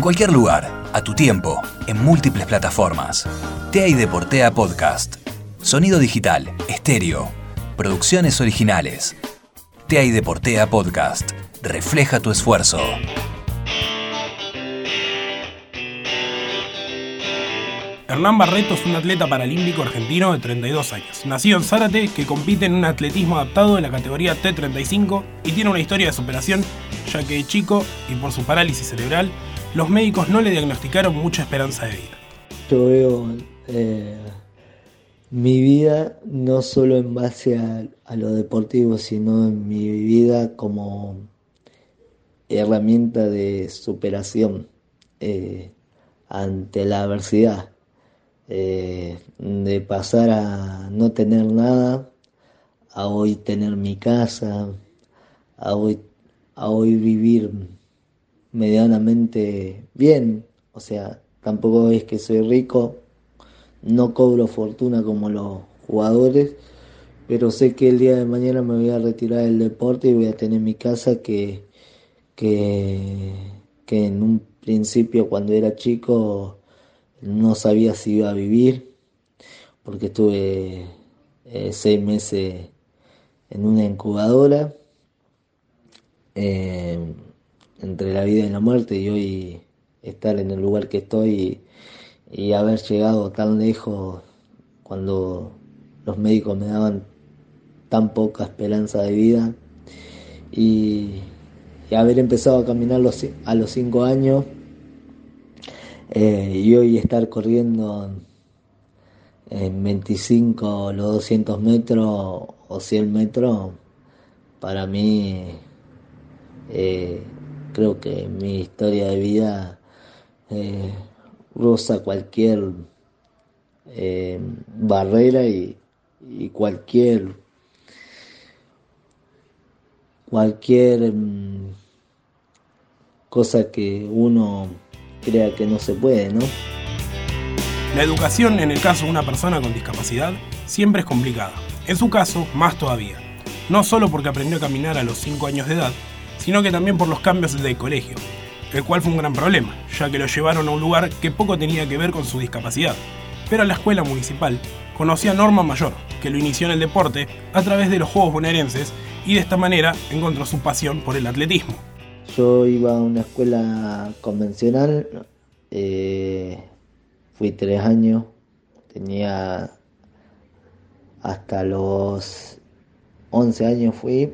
En cualquier lugar, a tu tiempo, en múltiples plataformas. TEA y Deportea Podcast. Sonido digital, estéreo. Producciones originales. TEA y Deportea Podcast. Refleja tu esfuerzo. Hernán Barreto es un atleta paralímpico argentino de 32 años. Nacido en Zárate, que compite en un atletismo adaptado en la categoría T35 y tiene una historia de superación, ya que de chico y por su parálisis cerebral, los médicos no le diagnosticaron mucha esperanza de vida. Yo veo eh, mi vida no solo en base a, lo deportivo, sino en mi vida como herramienta de superación eh, ante la adversidad. Eh, de pasar a no tener nada, a hoy tener mi casa, a hoy, a hoy vivir medianamente bien, o sea, tampoco es que soy rico, no cobro fortuna como los jugadores, pero sé que el día de mañana me voy a retirar del deporte y voy a tener mi casa que, que, que en un principio cuando era chico no sabía si iba a vivir, porque estuve eh, seis meses en una incubadora, eh, entre la vida y la muerte, y hoy estar en el lugar que estoy y, haber llegado tan lejos cuando los médicos me daban tan poca esperanza de vida y, haber empezado a caminar a los cinco años eh, y hoy estar corriendo en 25 los 200 metros o 100 metros, para mí eh, creo que mi historia de vida eh, roza cualquier barrera y, y, cualquier cualquier mm, cosa que uno crea que no se puede, ¿no? La educación en el caso de una persona con discapacidad siempre es complicada. En su caso, más todavía. No solo porque aprendió a caminar a los 5 años de edad, sino que también por los cambios de colegio, el cual fue un gran problema, ya que lo llevaron a un lugar que poco tenía que ver con su discapacidad. Pero la escuela municipal conocía a Norma Mayor, que lo inició en el deporte a través de los Juegos Bonaerenses y de esta manera encontró su pasión por el atletismo. Yo iba a una escuela convencional, eh, fui tres años, tenía hasta los 11 años fui.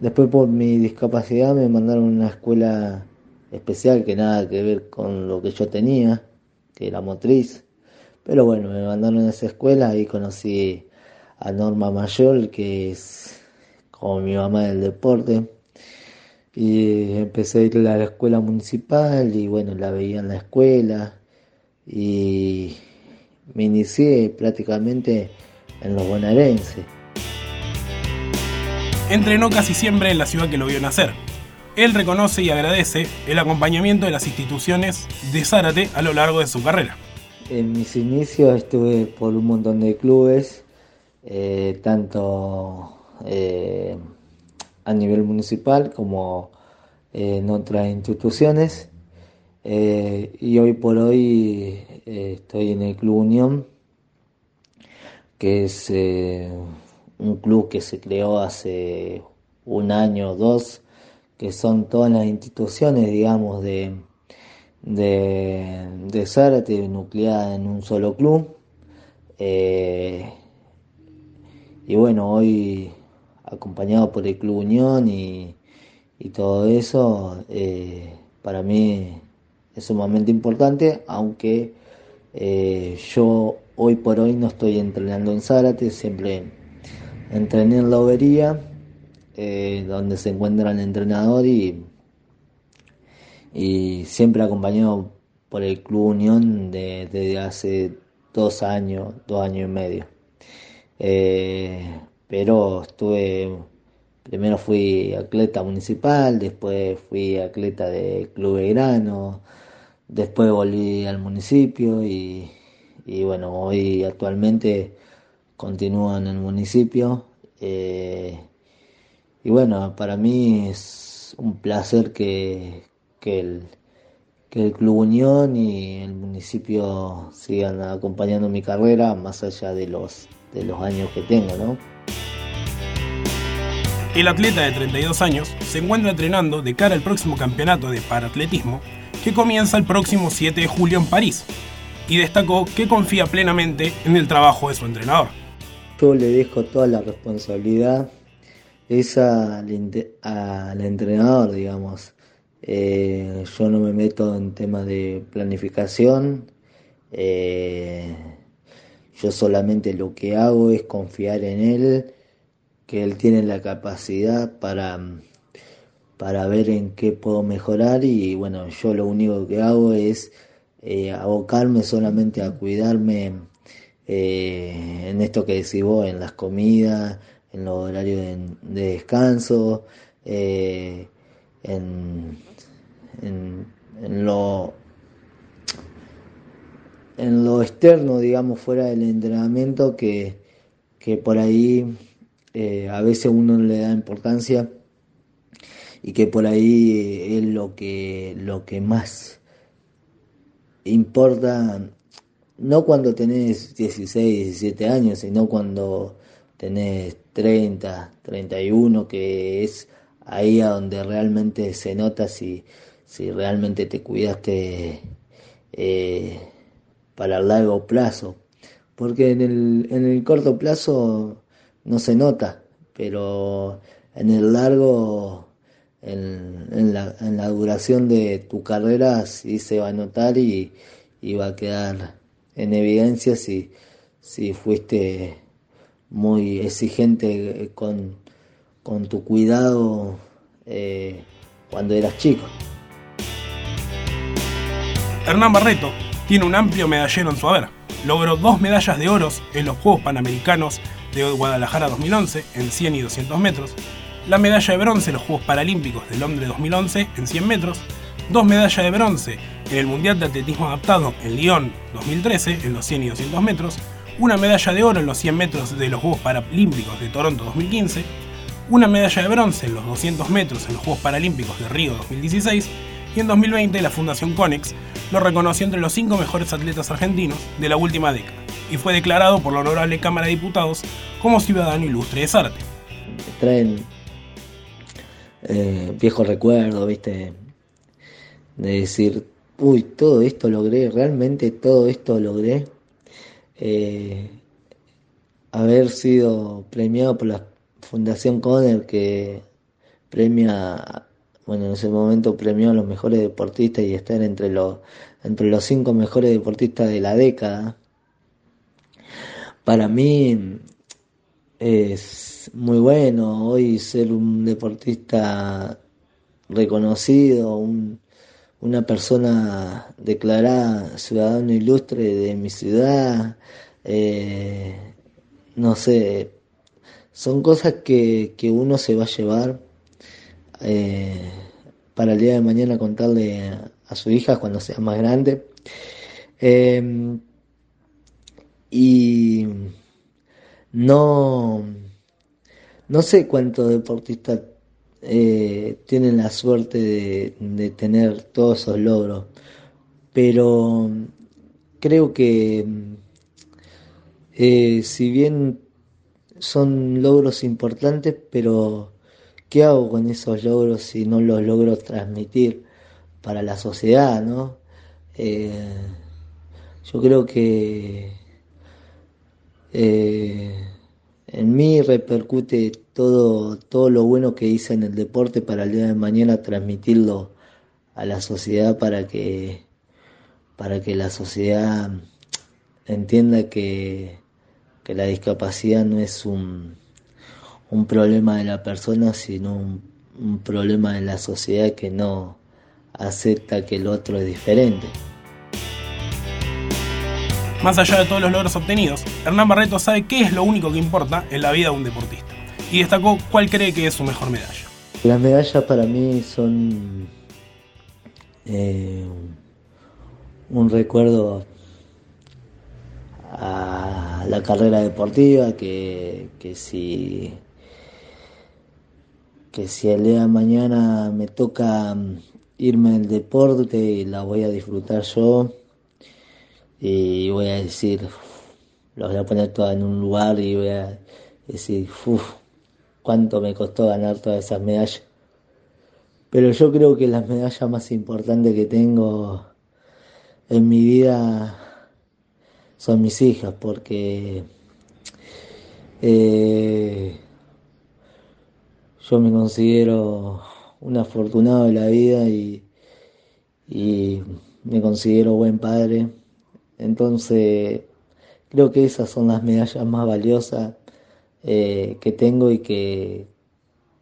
Después por mi discapacidad me mandaron a una escuela especial que nada que ver con lo que yo tenía, que era motriz. Pero bueno, me mandaron a esa escuela y conocí a Norma Mayor, que es como mi mamá del deporte y empecé a ir a la escuela municipal y bueno, la veía en la escuela y me inicié prácticamente en los bonaerenses. Entrenó casi siempre en la ciudad que lo vio nacer. Él reconoce y agradece el acompañamiento de las instituciones de Zárate a lo largo de su carrera. En mis inicios estuve por un montón de clubes, eh, tanto eh, a nivel municipal como eh, en otras instituciones. Y hoy por hoy estoy en el Club Unión, que es un club que se creó hace un año o dos, que son todas las instituciones, digamos, de, de, de Zárate, nucleada en un solo club. y bueno, hoy acompañado por el Club Unión y, todo eso, eh, para mí es sumamente importante, aunque eh, yo hoy por hoy no estoy entrenando en Zárate, siempre entrené en la Obería, eh, donde se encuentra el entrenador y, y siempre acompañado por el Club Unión desde hace dos años, dos años y medio. Pero estuve, primero fui atleta municipal, después fui atleta de Club Grano, después volví al municipio y, bueno, hoy actualmente continúo en el municipio. Eh, y bueno, para mí es un placer que, que, que el Club Unión y el municipio sigan acompañando mi carrera más allá de los, de los años que tengo, ¿no? El atleta de 32 años se encuentra entrenando de cara al próximo campeonato de paratletismo que comienza el próximo 7 de julio en París y destacó que confía plenamente en el trabajo de su entrenador. Yo le dejo toda la responsabilidad esa al, entrenador, digamos. Eh, yo no me meto en temas de planificación. Eh, yo solamente lo que hago es confiar en él, que él tiene la capacidad para, para ver en qué puedo mejorar y bueno, yo lo único que hago es eh, abocarme solamente a cuidarme en esto que decís vos, en las comidas, en los horarios de, descanso, eh, en, en, lo en lo externo, digamos, fuera del entrenamiento, que, que por ahí eh, a veces uno le da importancia y que por ahí es lo que, lo que más importa, no cuando tenés 16, 17 años, sino cuando tenés 30, 31, que es ahí a donde realmente se nota si, si realmente te cuidaste eh, para el largo plazo. Porque en el, en el corto plazo no se nota, pero en el largo, en, en, la, en la duración de tu carrera sí se va a notar y, y va a quedar en evidencia si, si fuiste muy exigente con, con tu cuidado eh, cuando eras chico. Hernán Barreto tiene un amplio medallero en su haber. Logró dos medallas de oro en los Juegos Panamericanos de Guadalajara 2011 en 100 y 200 metros, la medalla de bronce en los Juegos Paralímpicos de Londres 2011 en 100 metros, dos medallas de bronce el Mundial de Atletismo Adaptado en Lyon 2013 en los 100 y 200 metros, una medalla de oro en los 100 metros de los Juegos Paralímpicos de Toronto 2015, una medalla de bronce en los 200 metros en los Juegos Paralímpicos de Río 2016 y en 2020 la Fundación Conex lo reconoció entre los 5 mejores atletas argentinos de la última década y fue declarado por la Honorable Cámara de Diputados como ciudadano ilustre de Sarte. Traen eh, viejos recuerdos, viste, de decir, uy, todo esto logré, realmente todo esto logré eh, haber sido premiado por la Fundación Conner que premia, bueno, en ese momento premió a los mejores deportistas y estar entre los, entre los cinco mejores deportistas de la década. Para mí es muy bueno hoy ser un deportista reconocido, un, una persona declarada ciudadano ilustre de mi ciudad, eh, no sé, son cosas que, uno se va a llevar eh, para el día de mañana contarle a, su hija cuando sea más grande. Em, y no, no sé cuántos deportistas eh, tienen la suerte de, tener todos esos logros, pero creo que eh, si bien son logros importantes, pero ¿qué hago con esos logros si no los logro transmitir para la sociedad, no? Eh, yo creo que en mí repercute todo, todo lo bueno que hice en el deporte para el día de mañana transmitirlo a la sociedad para que, para que la sociedad entienda que, que la discapacidad no es un, un problema de la persona, sino un, un problema de la sociedad que no acepta que el otro es diferente. Más allá de todos los logros obtenidos, Hernán Barreto sabe qué es lo único que importa en la vida de un deportista y destacó cuál cree que es su mejor medalla. Las medallas para mí son eh, un recuerdo a la carrera deportiva que, si que si el día de mañana me toca irme al deporte y la voy a disfrutar yo. Y voy a decir, los voy a poner todas en un lugar y voy a decir, uff, cuánto me costó ganar todas esas medallas. Pero yo creo que las medallas más importantes que tengo en mi vida son mis hijas, porque eh, yo me considero un afortunado de la vida y, me considero buen padre. Entonces, creo que esas son las medallas más valiosas eh, que tengo y que,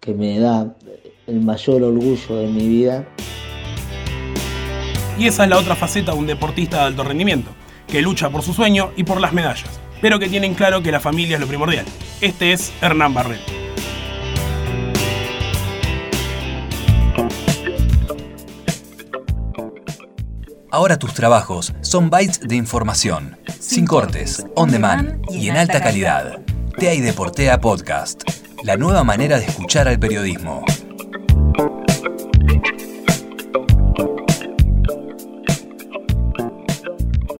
que me da el mayor orgullo de mi vida. Y esa es la otra faceta de un deportista de alto rendimiento, que lucha por su sueño y por las medallas, pero que tienen claro que la familia es lo primordial. Este es Hernán Barreto. Ahora tus trabajos son bytes de información, sin cortes, on demand y en alta calidad. TEA y Deportea Podcast, la nueva manera de escuchar al periodismo.